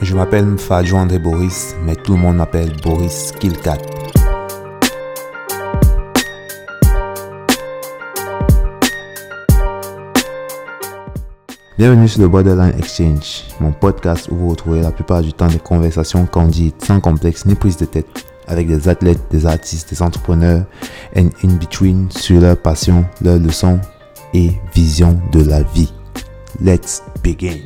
Je m'appelle Fadjo André Boris, mais tout le monde m'appelle Boris Killcat. Bienvenue sur le Borderline Exchange, mon podcast où vous retrouvez la plupart du temps des conversations candides, sans complexe ni prise de tête, avec des athlètes, des artistes, des entrepreneurs, and in between sur leur passion, leurs leçons et vision de la vie. Let's begin.